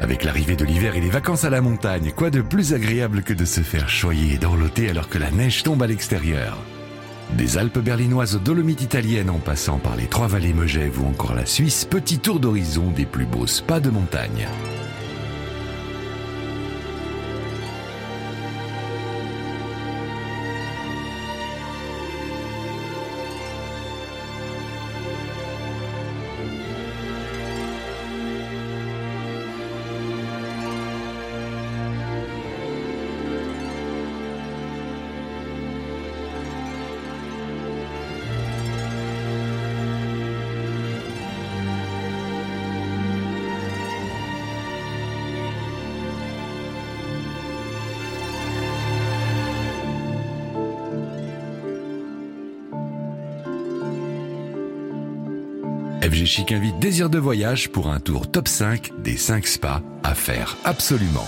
Avec l'arrivée de l'hiver et les vacances à la montagne, quoi de plus agréable que de se faire choyer et dorloter alors que la neige tombe à l'extérieur? Des Alpes berlinoises aux Dolomites italiennes en passant par les trois vallées Megève ou encore la Suisse, petit tour d'horizon des plus beaux spas de montagne. Chic invite Désir de voyage pour un tour top 5 des 5 spas à faire absolument.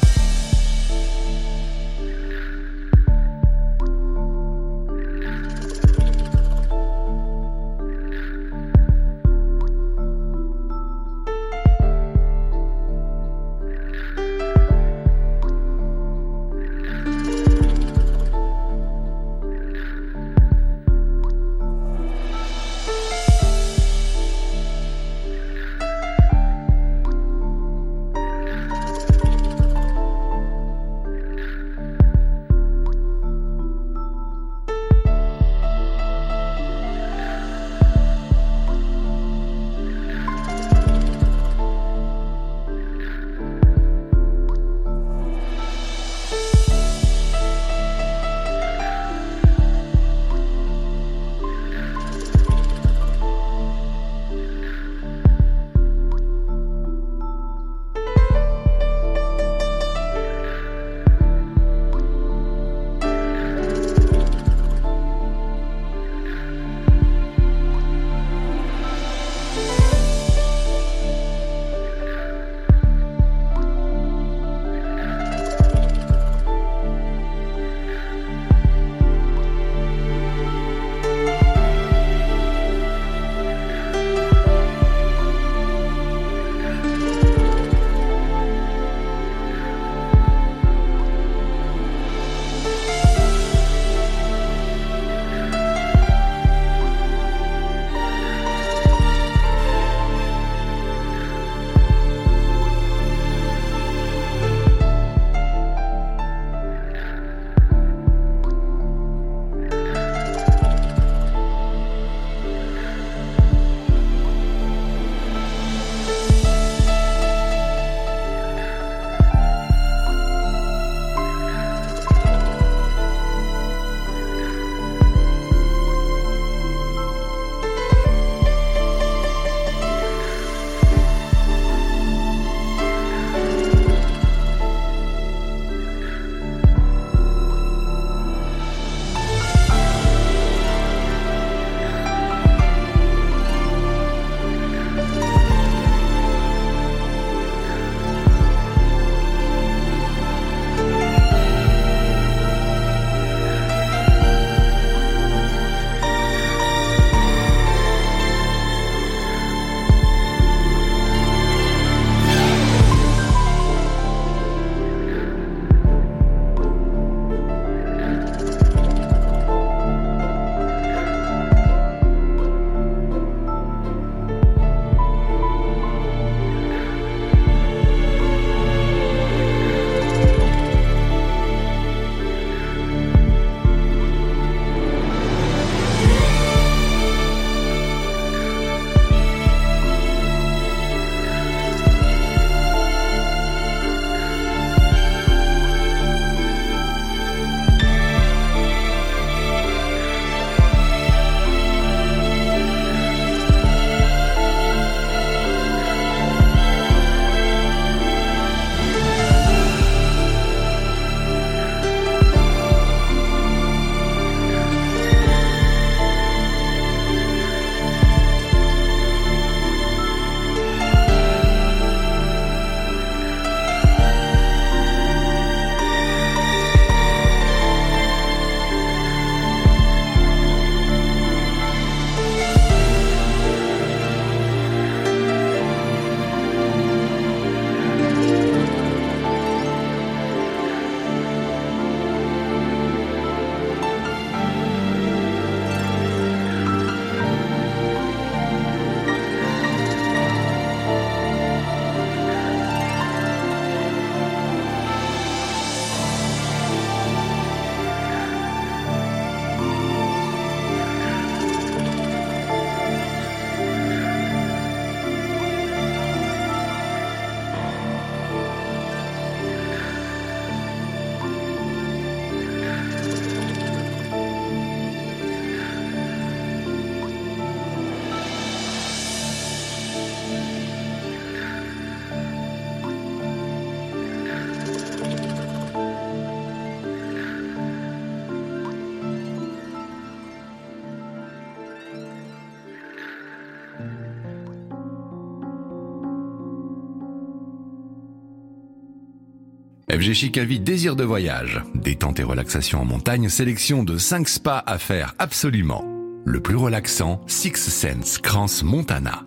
FG Chic désir de voyage, détente et relaxation en montagne, sélection de 5 spas à faire absolument. Le plus relaxant, Six Sense Crans Montana.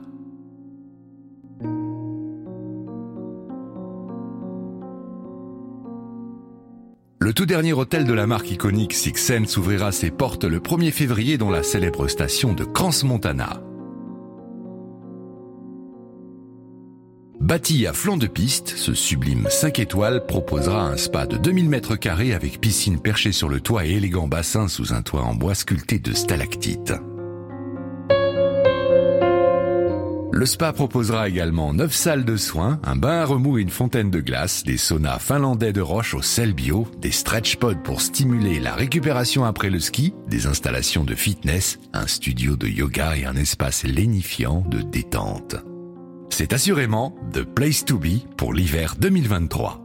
Le tout dernier hôtel de la marque iconique Six Sense ouvrira ses portes le 1er février dans la célèbre station de Crans-Montana. Bâti à flanc de piste, ce sublime 5 étoiles proposera un spa de 2000 mètres carrés avec piscine perchée sur le toit et élégant bassin sous un toit en bois sculpté de stalactites. Le spa proposera également 9 salles de soins, un bain à remous et une fontaine de glace, des saunas finlandais de roche au sel bio, des stretch pods pour stimuler la récupération après le ski, des installations de fitness, un studio de yoga et un espace lénifiant de détente. C'est assurément The Place to Be pour l'hiver 2023.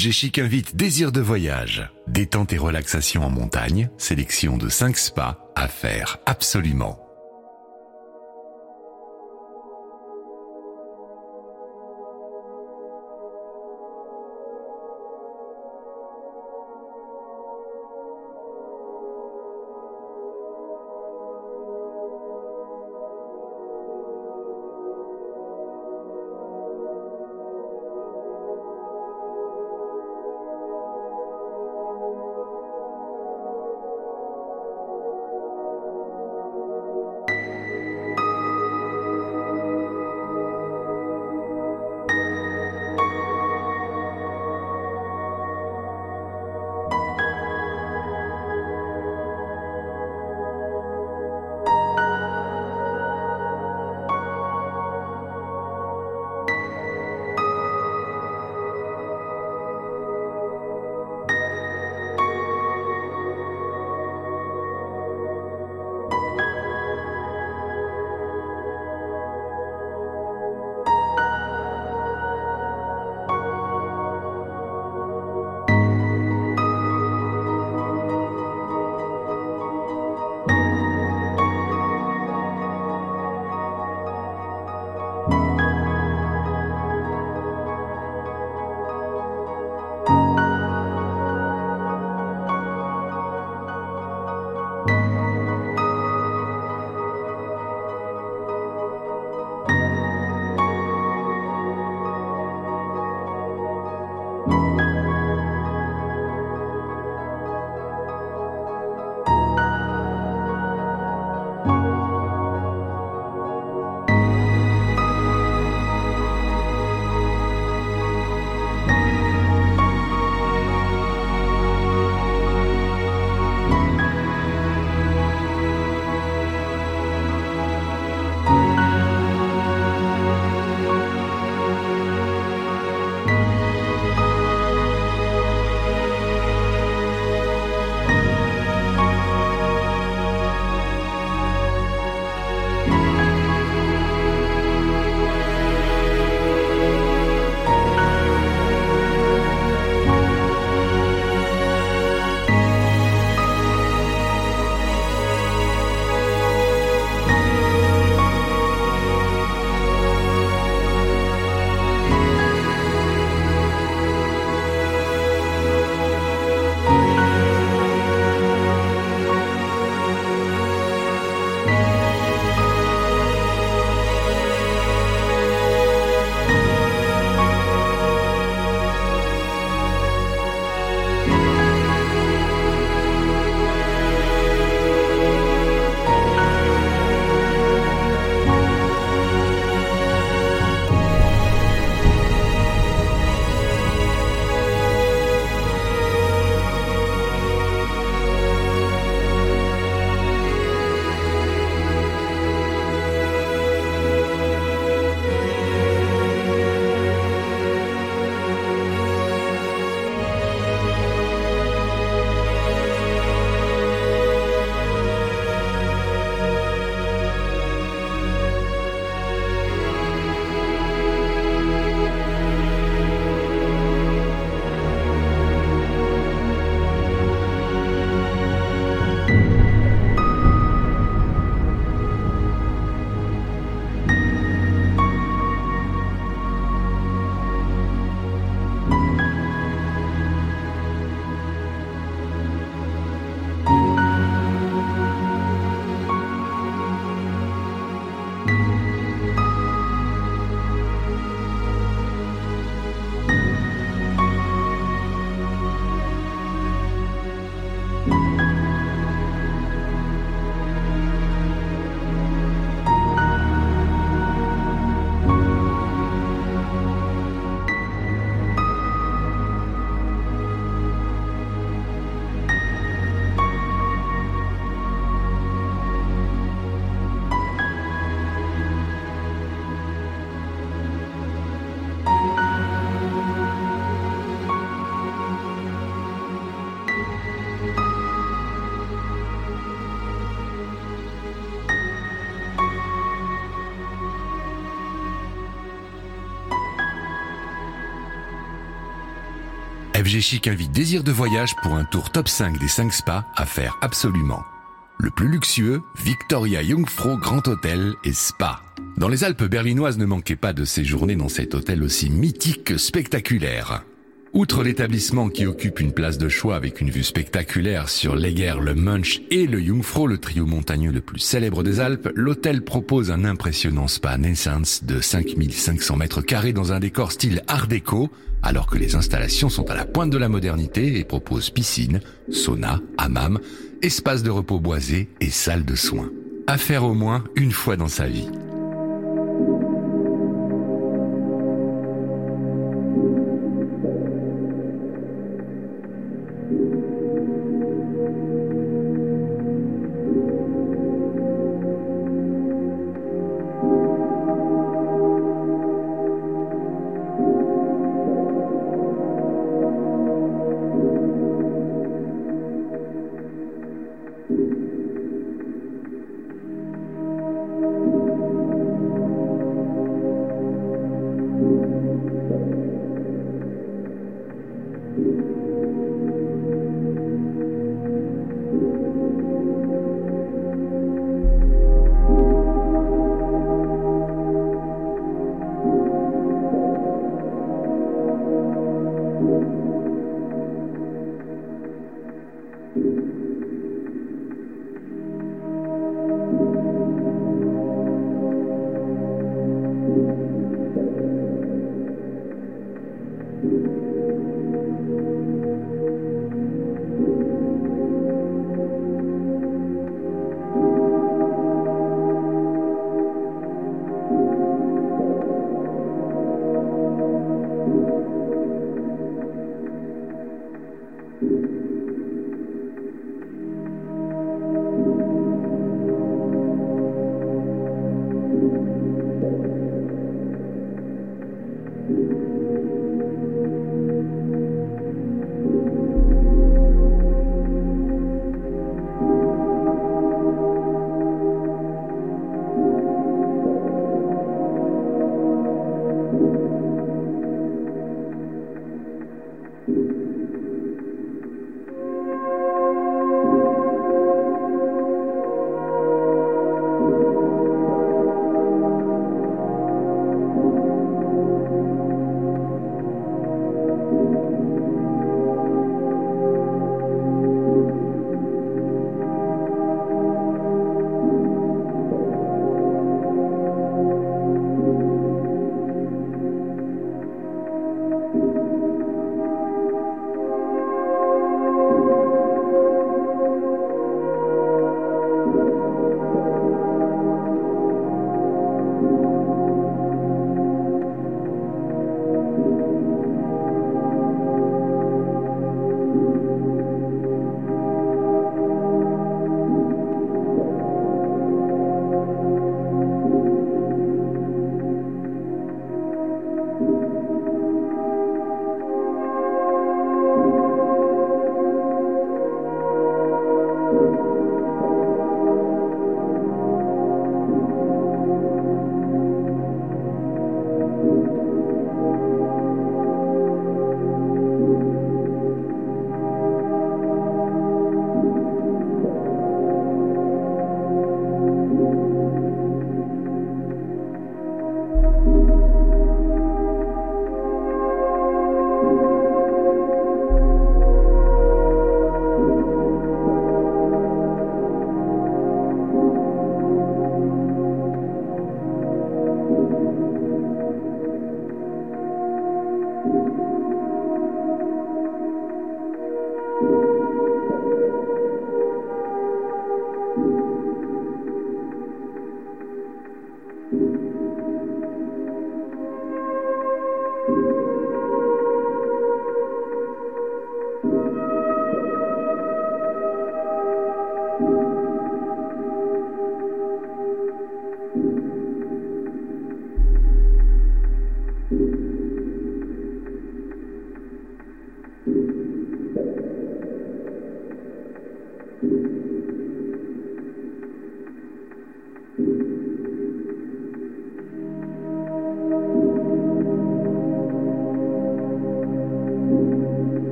FG Chic invite Désir de voyage. Détente et relaxation en montagne, sélection de 5 spas à faire absolument. Chic invite Désir de Voyage pour un tour top 5 des 5 spas à faire absolument. Le plus luxueux, Victoria Jungfrau Grand Hôtel et Spa. Dans les Alpes berlinoises, ne manquez pas de séjourner dans cet hôtel aussi mythique que spectaculaire. Outre l'établissement qui occupe une place de choix avec une vue spectaculaire sur l'Eger, le Munch et le Jungfrau, le trio montagneux le plus célèbre des Alpes, l'hôtel propose un impressionnant spa naissance de 5500 mètres carrés dans un décor style art déco, alors que les installations sont à la pointe de la modernité et proposent piscine, sauna, hammam, espace de repos boisé et salle de soins. À faire au moins une fois dans sa vie.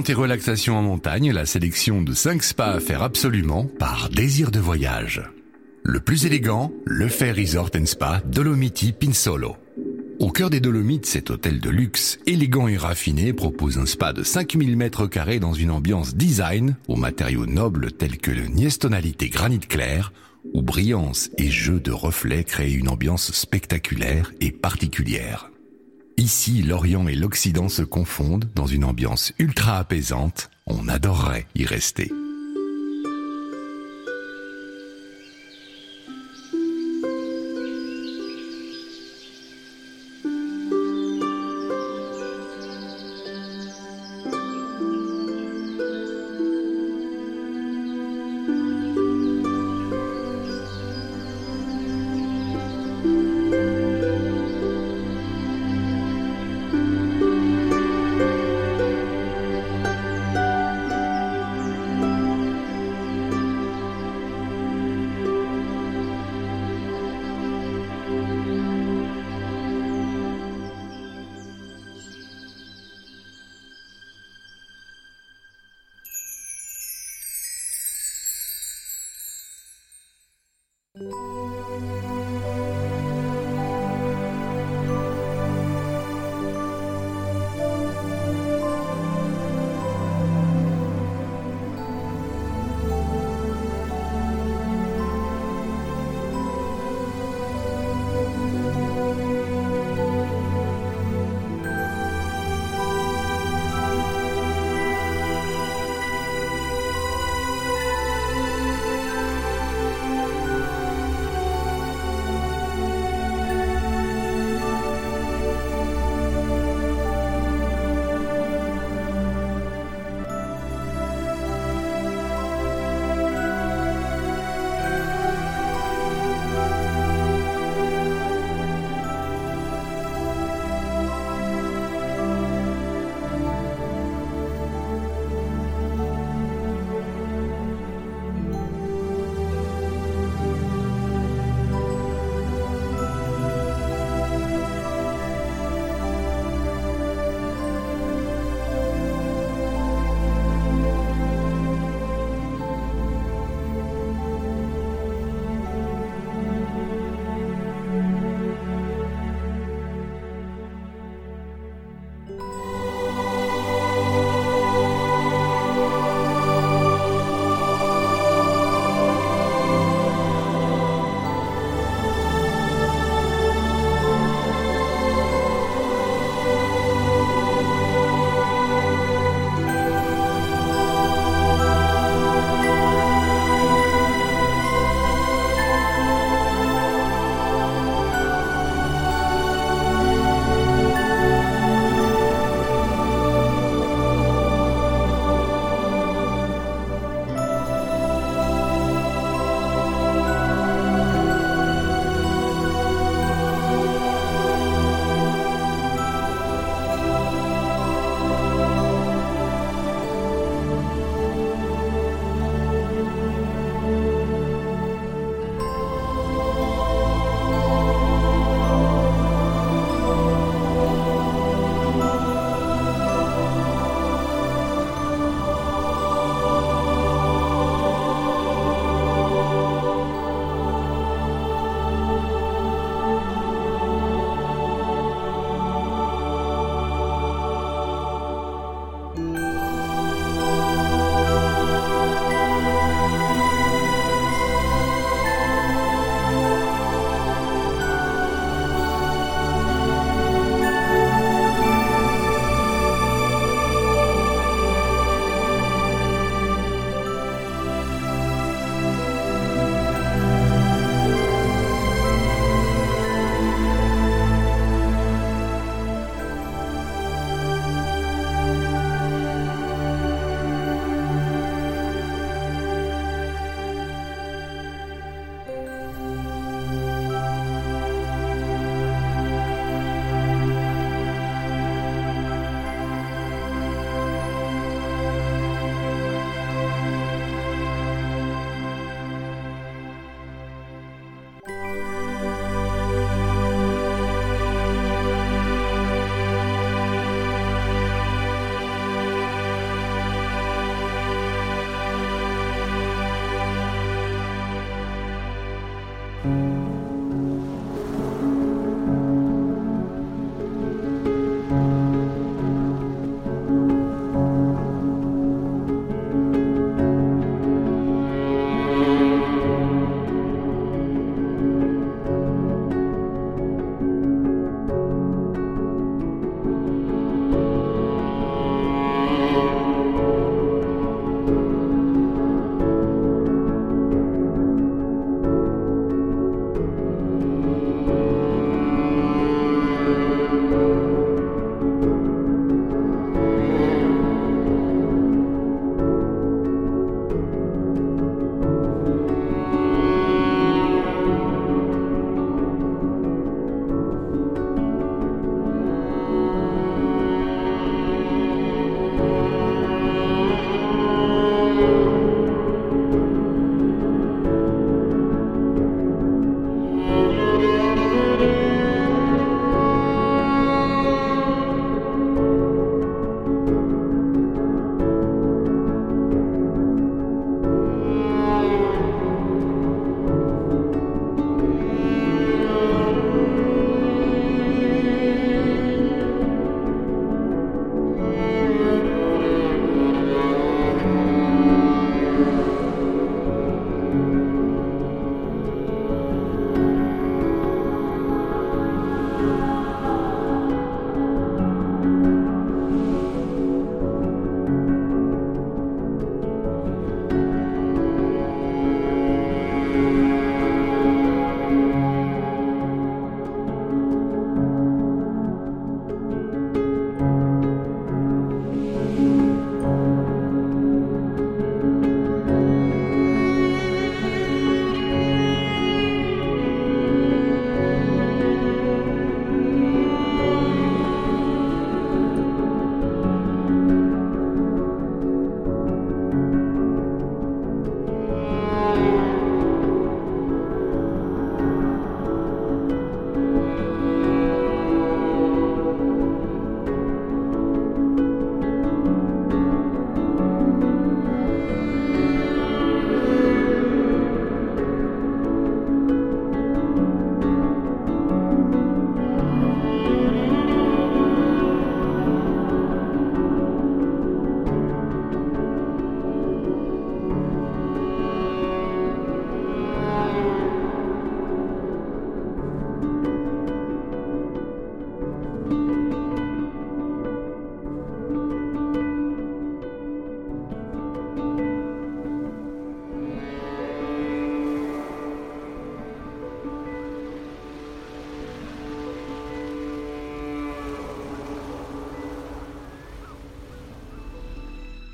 Détente et relaxation en montagne, la sélection de 5 spas à faire absolument par désir de voyage. Le plus élégant, le Fair Resort Spa Dolomiti Pinsolo. Au cœur des Dolomites, cet hôtel de luxe, élégant et raffiné, propose un spa de 5000 mètres carrés dans une ambiance design, aux matériaux nobles tels que le niestonalité granit clair, où brillance et jeu de reflets créent une ambiance spectaculaire et particulière. Ici, l'Orient et l'Occident se confondent dans une ambiance ultra apaisante, on adorerait y rester.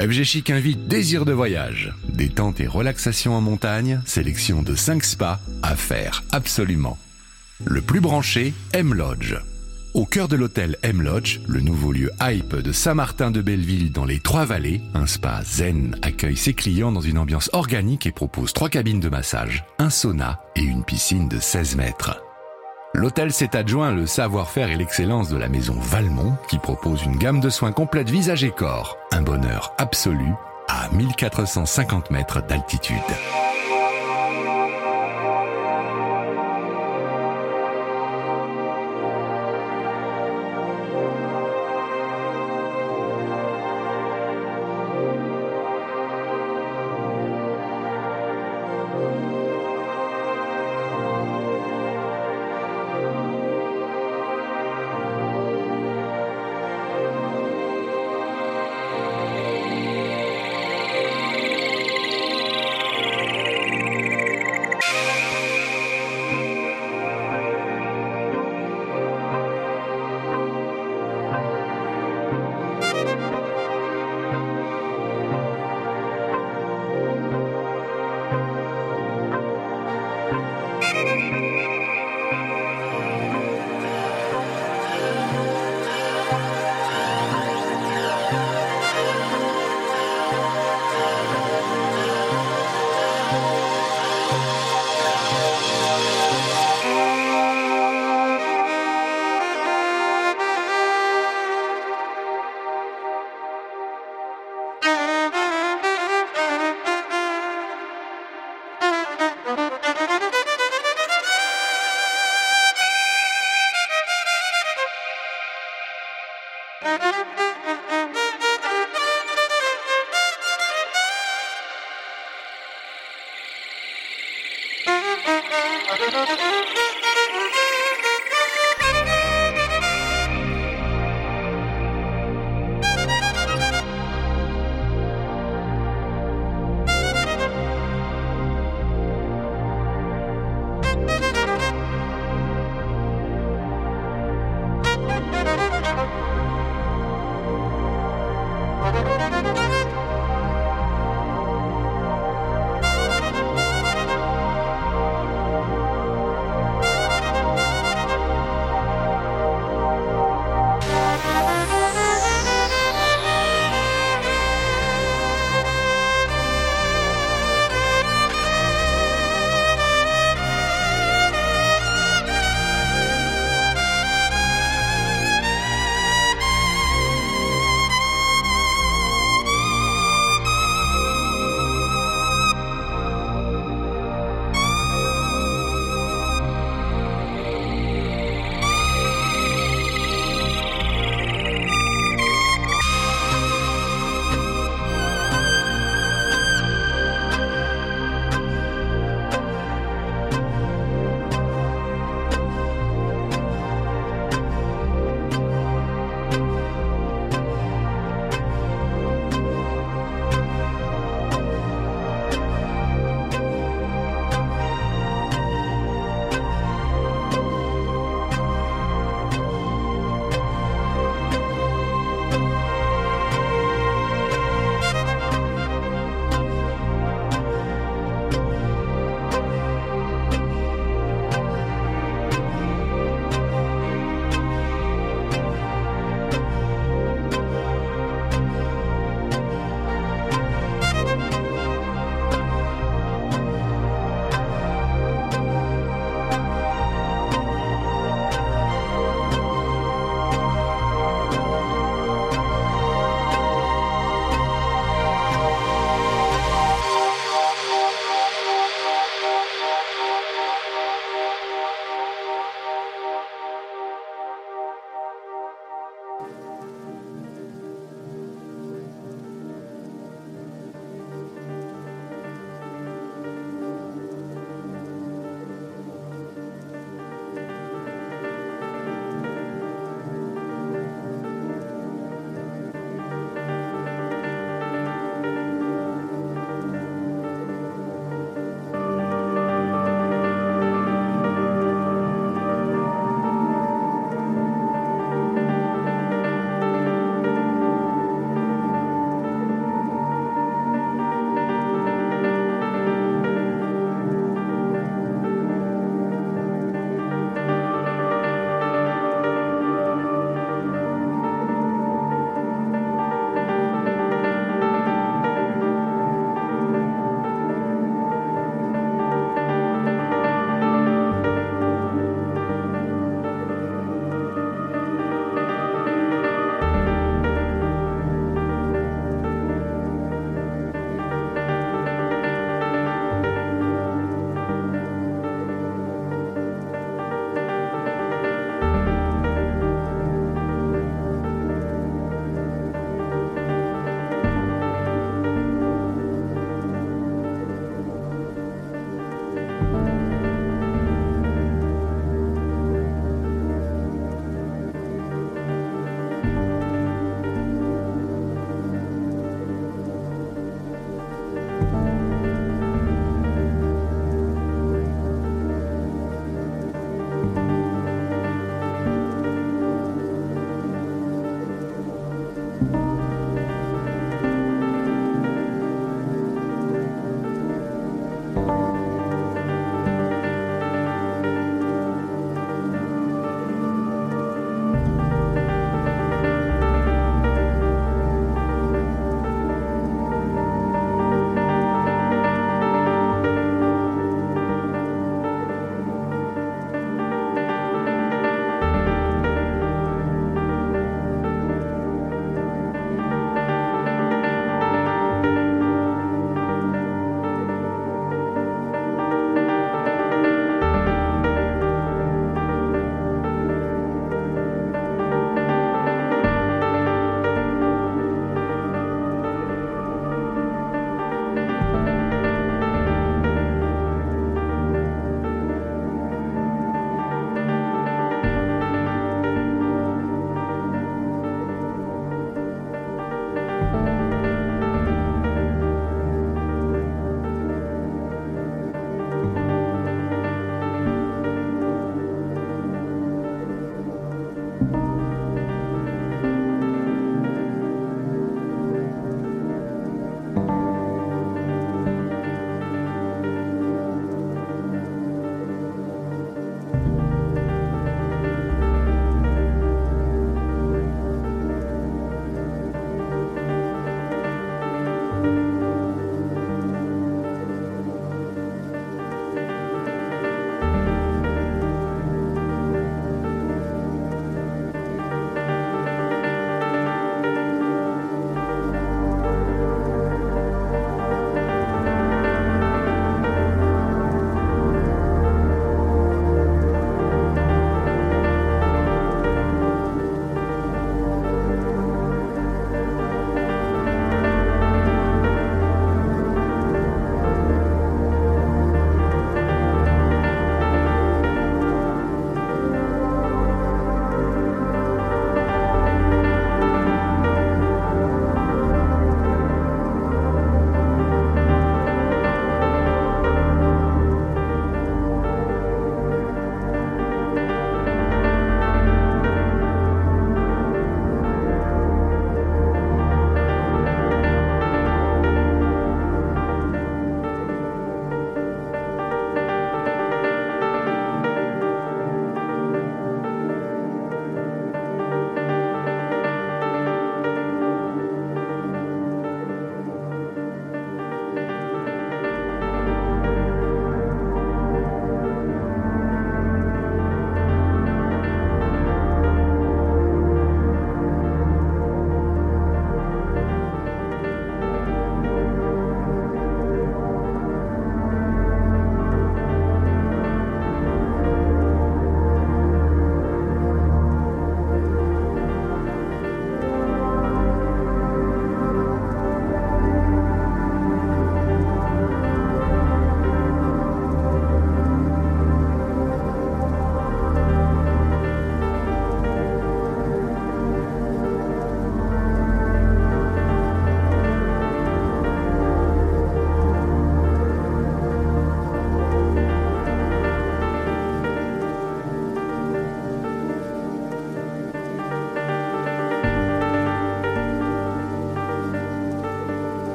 FG Chic invite Désir de voyage, détente et relaxation en montagne, sélection de 5 spas à faire absolument. Le plus branché, M-Lodge. Au cœur de l'hôtel M-Lodge, le nouveau lieu hype de Saint-Martin-de-Belleville dans les Trois-Vallées, un spa zen accueille ses clients dans une ambiance organique et propose trois cabines de massage, un sauna et une piscine de 16 mètres. L'hôtel s'est adjoint le savoir-faire et l'excellence de la maison Valmont qui propose une gamme de soins complète visage et corps. Un bonheur absolu à 1450 mètres d'altitude.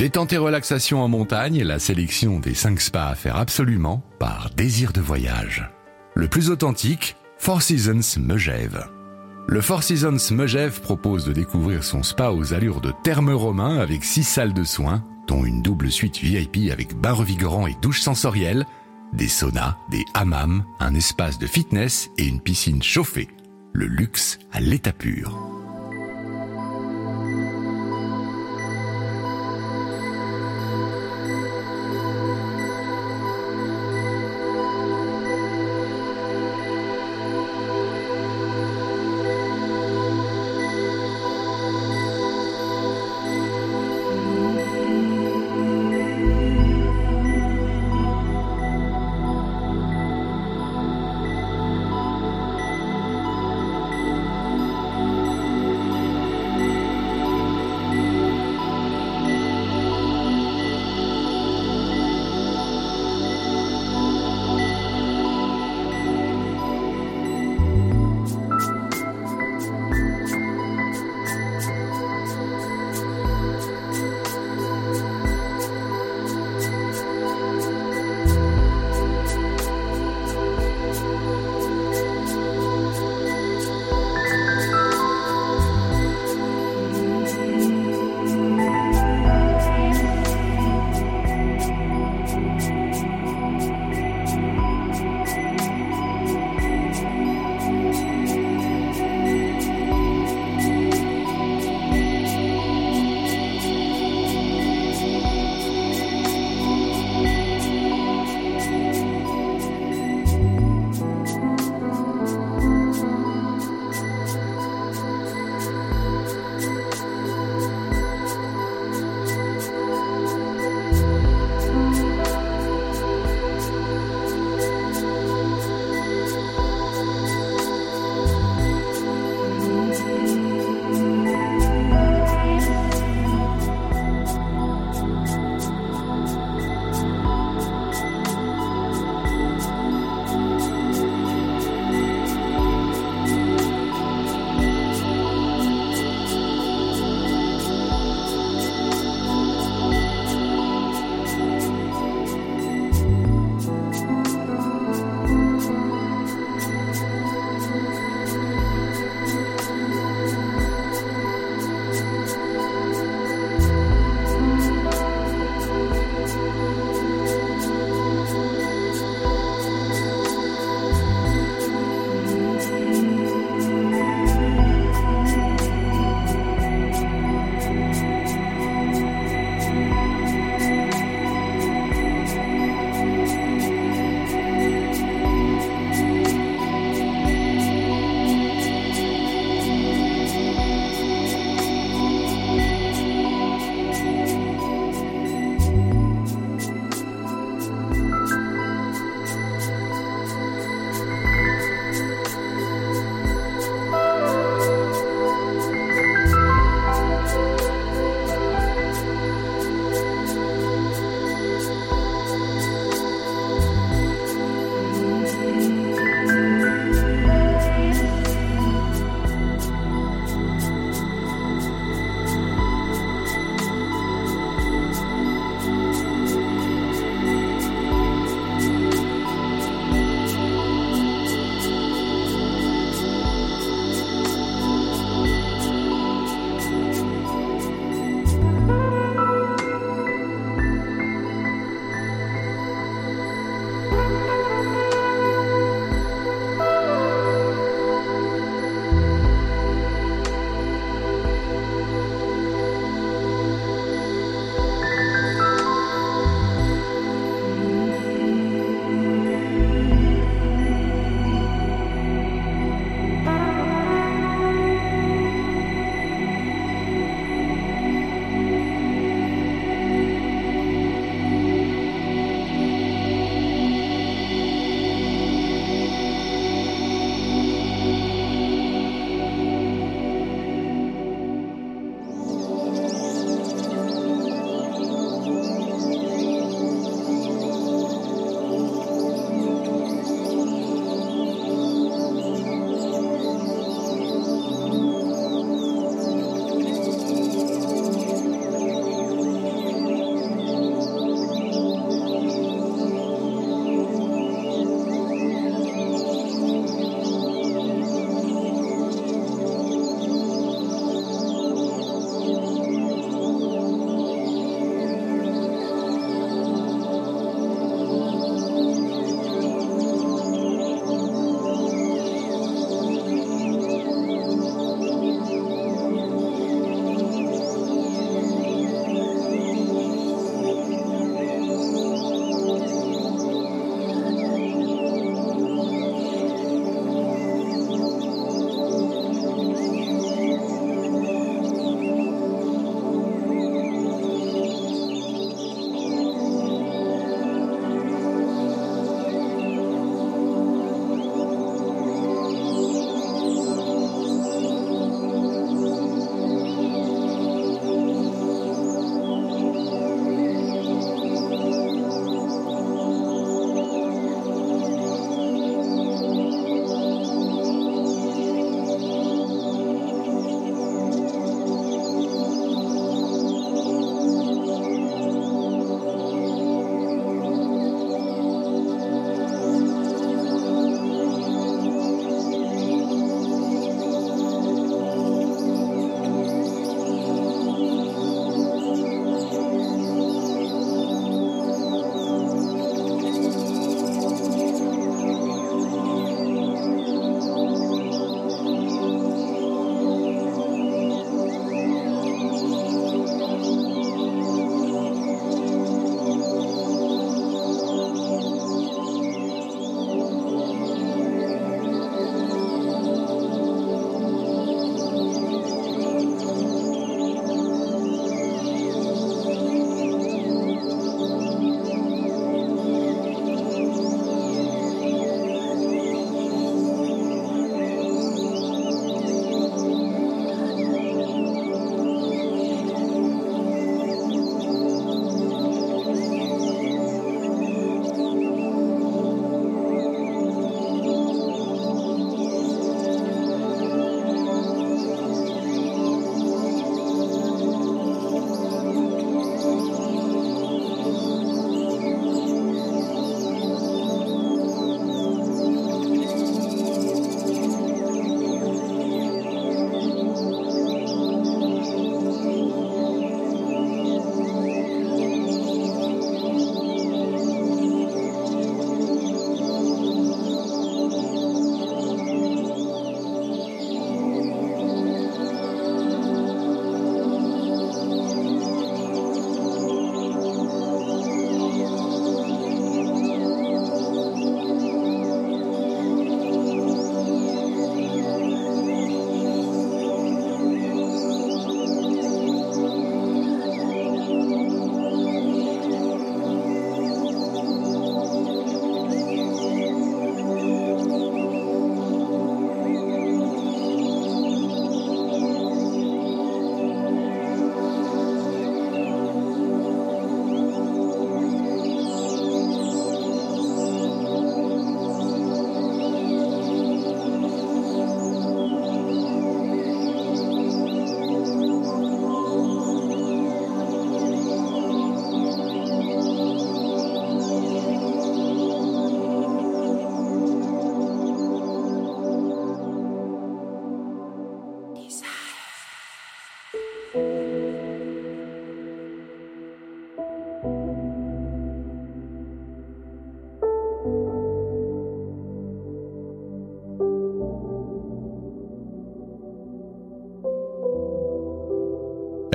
Détente et relaxation en montagne, la sélection des 5 spas à faire absolument par Désir de voyage. Le plus authentique, Four Seasons Megève. Le Four Seasons Megève propose de découvrir son spa aux allures de thermes romains avec 6 salles de soins, dont une double suite VIP avec bain revigorant et douche sensorielle, des saunas, des hammams, un espace de fitness et une piscine chauffée. Le luxe à l'état pur.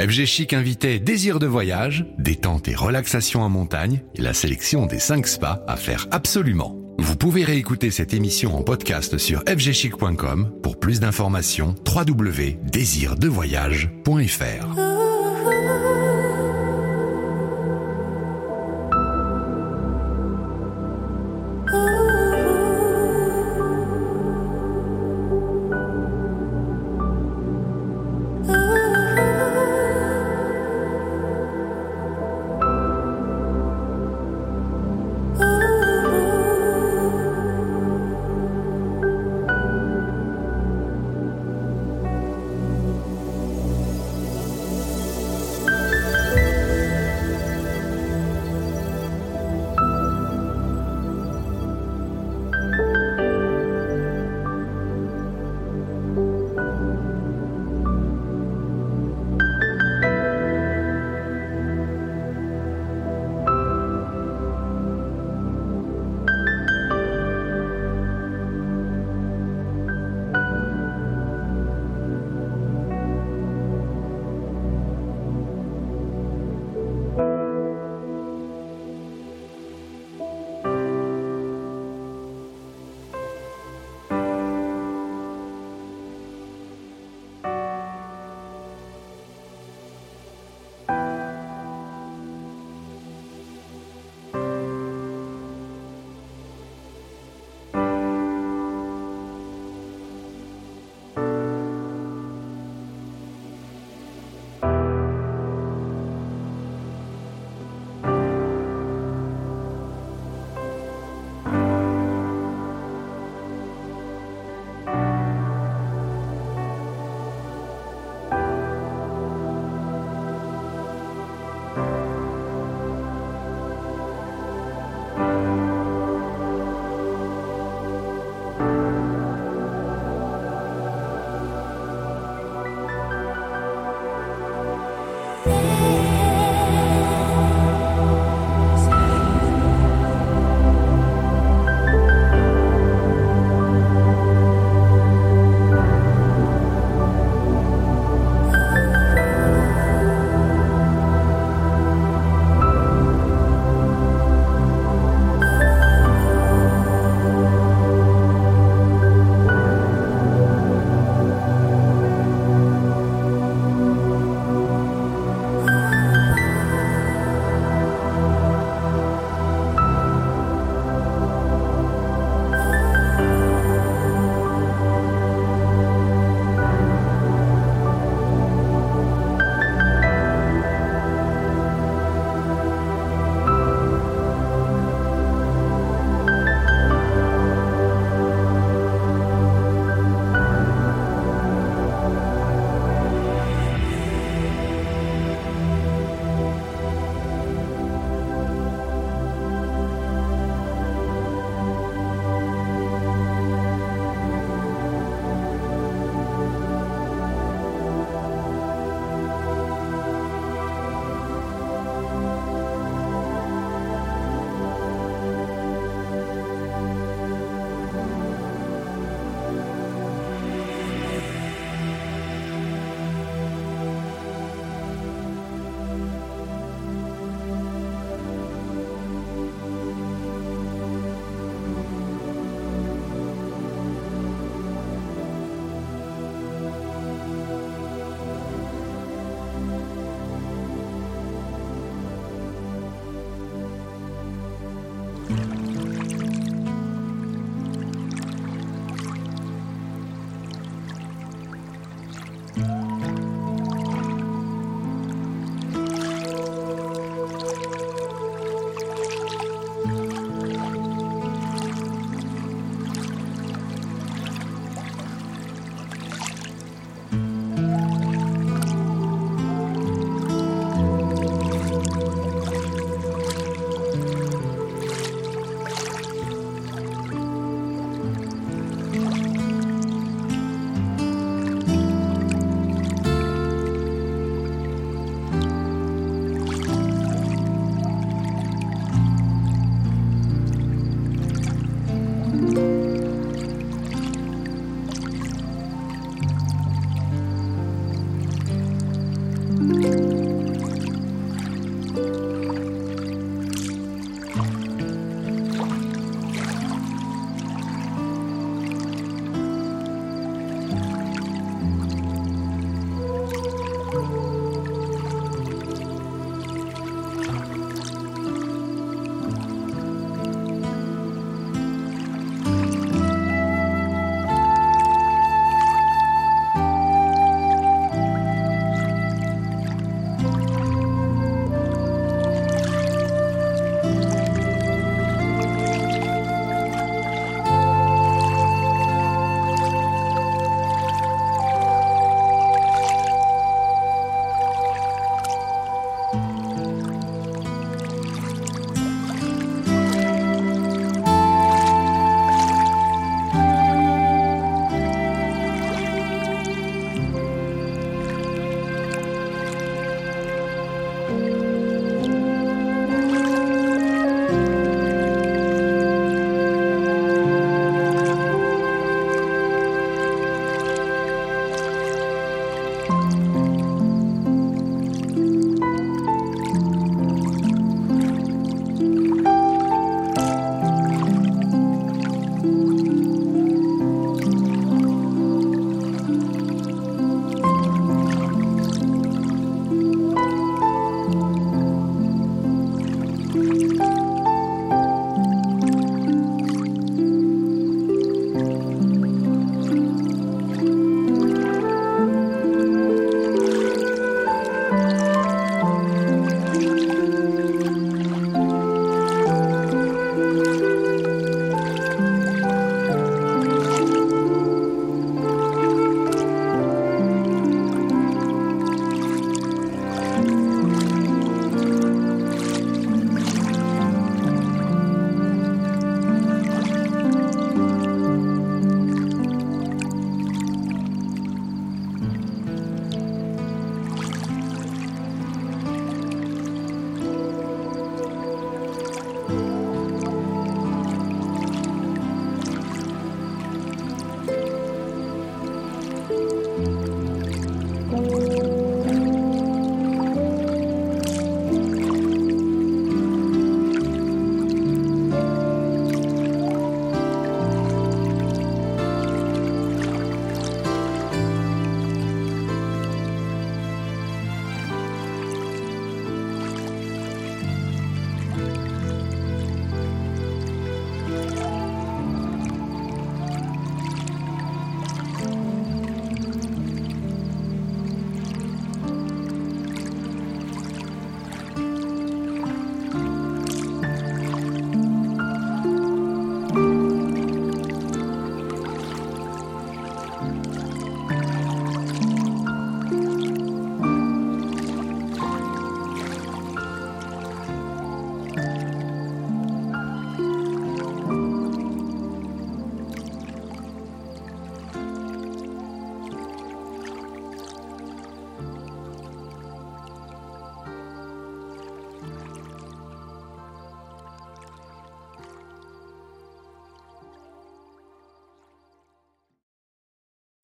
FG Chic invitait désir de voyage, détente et relaxation en montagne et la sélection des 5 spas à faire absolument. Vous pouvez réécouter cette émission en podcast sur fgchic.com pour plus d'informations www.désirdevoyage.fr.